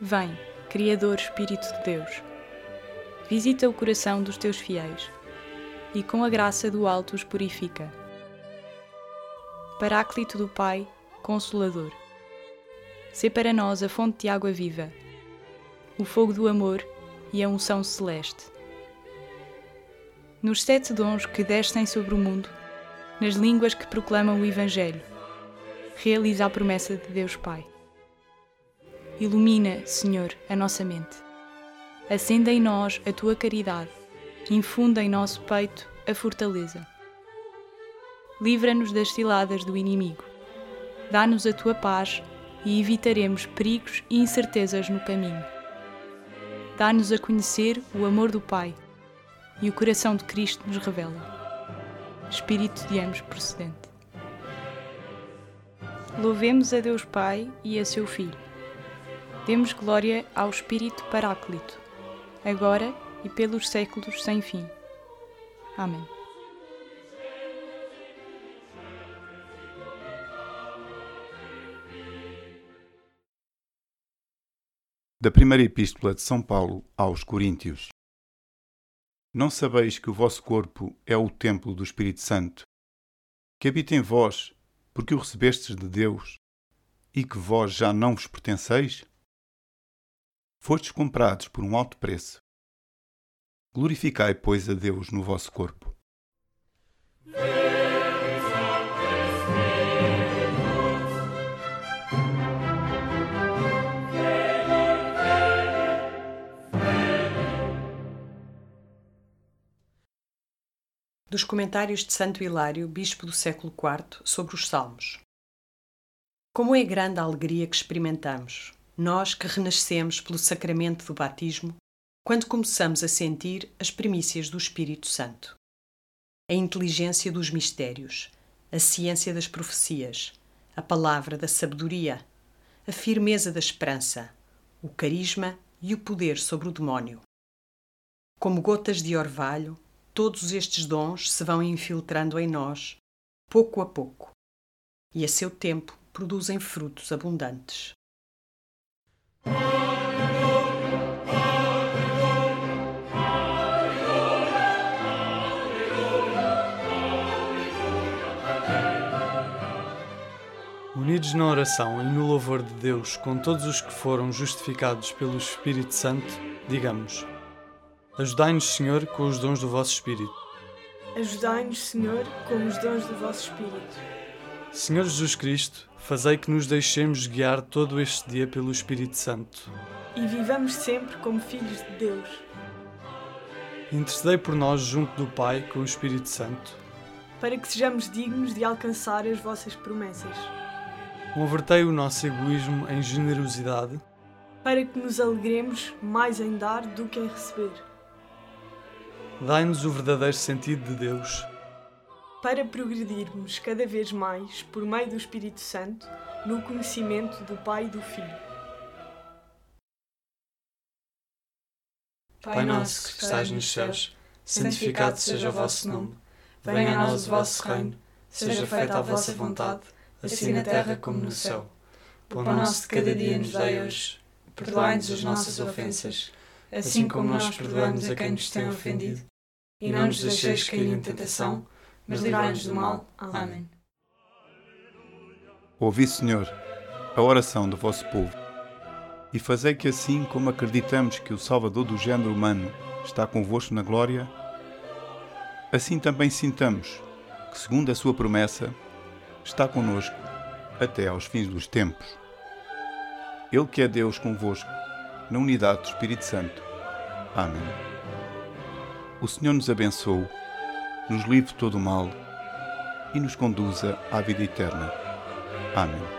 Vem, Criador Espírito de Deus, visita o coração dos teus fiéis e com a graça do alto os purifica. Paráclito do Pai, Consolador, sê para nós a fonte de água viva, o fogo do amor e a unção celeste. Nos sete dons que descem sobre o mundo, nas línguas que proclamam o Evangelho, realiza a promessa de Deus Pai. Ilumina, Senhor, a nossa mente. Acenda em nós a tua caridade, infunda em nosso peito a fortaleza. Livra-nos das ciladas do inimigo. Dá-nos a tua paz e evitaremos perigos e incertezas no caminho. Dá-nos a conhecer o amor do Pai e o coração de Cristo nos revela. Espírito de ambos procedente. Louvemos a Deus Pai e a seu Filho. Demos glória ao Espírito Paráclito, agora e pelos séculos sem fim. Amém. Da primeira Epístola de São Paulo aos Coríntios. Não sabeis que o vosso corpo é o templo do Espírito Santo, que habita em vós, porque o recebestes de Deus, e que vós já não vos pertenceis? Fostes comprados por um alto preço. Glorificai, pois, a Deus no vosso corpo. Dos comentários de Santo Hilário, bispo do século IV, sobre os Salmos. Como é grande a alegria que experimentamos, nós que renascemos pelo sacramento do batismo, quando começamos a sentir as primícias do Espírito Santo. A inteligência dos mistérios, a ciência das profecias, a palavra da sabedoria, a firmeza da esperança, o carisma e o poder sobre o demónio. Como gotas de orvalho, todos estes dons se vão infiltrando em nós, pouco a pouco, e a seu tempo produzem frutos abundantes. Unidos na oração e no louvor de Deus com todos os que foram justificados pelo Espírito Santo, digamos: Ajudai-nos, Senhor, com os dons do vosso Espírito. Ajudai-nos, Senhor, com os dons do vosso Espírito. Senhor Jesus Cristo, fazei que nos deixemos guiar todo este dia pelo Espírito Santo. E vivamos sempre como filhos de Deus. Intercedei por nós junto do Pai com o Espírito Santo. Para que sejamos dignos de alcançar as vossas promessas. Convertei o nosso egoísmo em generosidade. Para que nos alegremos mais em dar do que em receber Dai-nos o verdadeiro sentido de Deus. Para progredirmos cada vez mais, por meio do Espírito Santo, no conhecimento do Pai e do Filho. Pai nosso que estás nos céus, santificado seja o vosso nome. Venha a nós o vosso reino. Seja feita a vossa vontade, assim na terra como no céu. O pão nosso de cada dia nos dai hoje. Perdoai-nos as nossas ofensas assim como nós perdoamos a quem nos tem ofendido. E não nos deixeis cair em tentação, mas livrai-nos do mal. Amém. Ouvi, Senhor, a oração do vosso povo, e fazei que assim como acreditamos que o Salvador do género humano está convosco na glória, assim também sintamos que, segundo a sua promessa, está conosco até aos fins dos tempos. Ele que é Deus convosco, na unidade do Espírito Santo. Amém. O Senhor nos abençoe, nos livre de todo o mal e nos conduza à vida eterna. Amém.